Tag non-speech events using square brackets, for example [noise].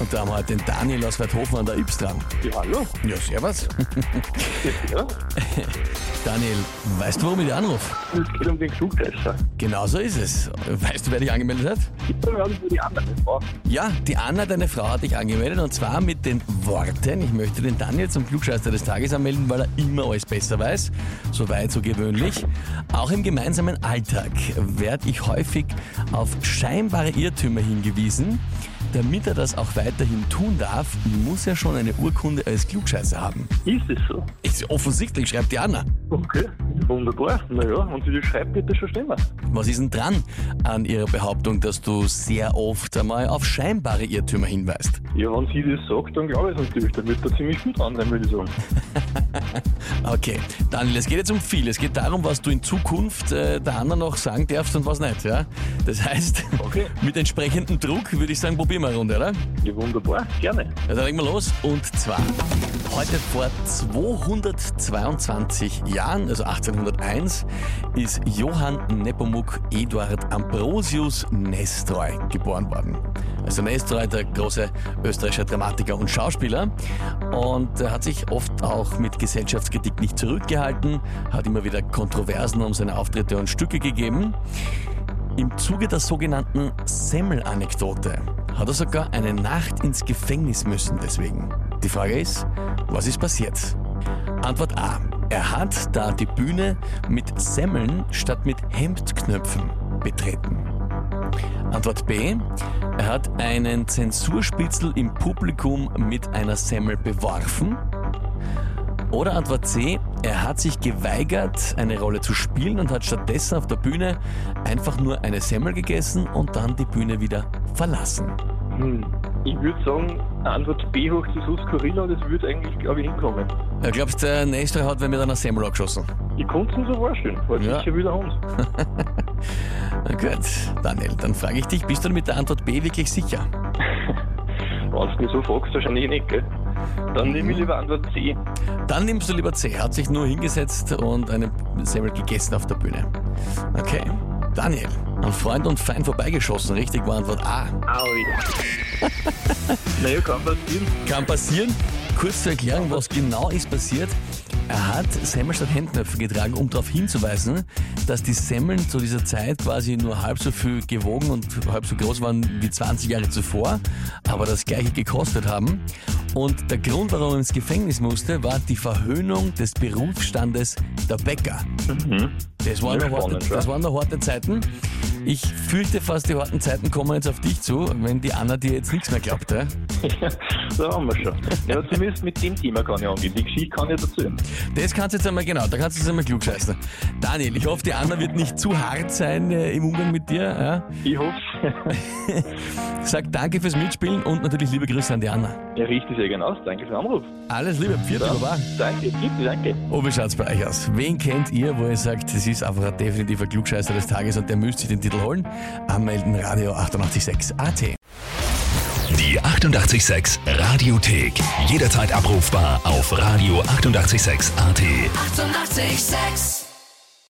Und da haben wir heute den Daniel aus Werthofen an der Yps dran. Ja, hallo. Ja, servus. Ja, [laughs] Daniel, weißt du, warum ich dich anrufe? es geht um den Klugscheißer. Genau so ist es. Weißt du, wer dich angemeldet hat? Ich bin für die andere Frau. Ja, die Anna, deine Frau, hat dich angemeldet und zwar mit den Worten, ich möchte den Daniel zum Klugscheißer des Tages anmelden, weil er immer alles besser weiß, so weit, so gewöhnlich. Auch im gemeinsamen Alltag werde ich häufig auf scheinbare Irrtümer hingewiesen. Damit er das auch weiterhin tun darf, muss er schon eine Urkunde als Klugscheißer haben. Ist es so? Ist offensichtlich, schreibt die Anna. Okay, wunderbar. Naja, wenn sie das schreibt, wird das schon stimmen. Was ist denn dran an ihrer Behauptung, dass du sehr oft einmal auf scheinbare Irrtümer hinweist? Ja, wenn sie das sagt, dann glaube ich es natürlich. Dann wird da ziemlich gut dran sein, würde ich sagen. [laughs] Okay, Daniel, es geht jetzt um viel. Es geht darum, was du in Zukunft äh, der Anna noch sagen darfst und was nicht. Ja? Das heißt, Okay. [laughs] mit entsprechendem Druck würde ich sagen, probieren wir eine Runde, oder? Ja, wunderbar. Gerne. Ja, dann legen wir los. Und zwar, heute vor 222 Jahren, also 1801, ist Johann Nepomuk Eduard Ambrosius Nestroy geboren worden. Also Nestroy, der große österreichische Dramatiker und Schauspieler. Und er hat sich oft auch mit Gesellschaftskritik nicht zurückgehalten, hat immer wieder Kontroversen um seine Auftritte und Stücke gegeben. Im Zuge der sogenannten Semmel-Anekdote hat er sogar eine Nacht ins Gefängnis müssen deswegen. Die Frage ist, was ist passiert? Antwort A. Er hat da die Bühne mit Semmeln statt mit Hemdknöpfen betreten. Antwort B. Er hat einen Zensurspitzel im Publikum mit einer Semmel beworfen. Oder Antwort C, er hat sich geweigert, eine Rolle zu spielen und hat stattdessen auf der Bühne einfach nur eine Semmel gegessen und dann die Bühne wieder verlassen. Hm. Ich würde sagen, Antwort B hoch das skurril und es würde eigentlich, glaube ich, hinkommen. Ja, glaubst du, der Nestor hat wer mit einer Semmel angeschossen? Ich konnte es so vorstellen. War Ja. sicher wieder Hund. [laughs] Na gut, Daniel, dann frage ich dich, bist du mit der Antwort B wirklich sicher? [laughs] Wenn du mich so fragst, wahrscheinlich nicht, gell? Dann nehme ich lieber Antwort C. Dann nimmst du lieber C. Er hat sich nur hingesetzt und eine Semmel gegessen auf der Bühne. Okay. Daniel, an Freund und Feind vorbeigeschossen. Richtig war Antwort A. Aui. [laughs] naja, kann passieren. Kann passieren. Kurz zur Erklärung, was genau ist passiert. Er hat Semmel statt Hemdknöpfe getragen, um darauf hinzuweisen, dass die Semmeln zu dieser Zeit quasi nur halb so viel gewogen und halb so groß waren wie 20 Jahre zuvor, aber das gleiche gekostet haben. Und der Grund, warum er ins Gefängnis musste, war die Verhöhnung des Berufsstandes der Bäcker. Das waren, noch harte, das waren noch harte Zeiten. Ich fühlte fast, die harten Zeiten kommen jetzt auf dich zu, wenn die Anna dir jetzt nichts mehr glaubt. Ja? [laughs] da haben wir schon. Ja, zumindest mit dem Thema kann ich angehen. Die Geschichte kann ich dazu. Das kannst du jetzt einmal, genau, da kannst du jetzt einmal klug scheißen. Daniel, ich hoffe, die Anna wird nicht zu hart sein äh, im Umgang mit dir. Ja? Ich hoffe, [laughs] Sag danke fürs Mitspielen und natürlich liebe Grüße an die Anna. er richtet sehr genau aus. Danke für den Anruf. Alles Liebe, vierte Baba. Danke, bitte, danke. Und wie schaut's bei euch aus? Wen kennt ihr, wo ihr sagt, das ist einfach ein definitiver Klugscheißer des Tages und der müsste sich den Titel holen? Anmelden, Radio 886 AT. Die 88,6 Radiothek. Jederzeit abrufbar auf radio886.at. 88,6. Eighty-eight, sex.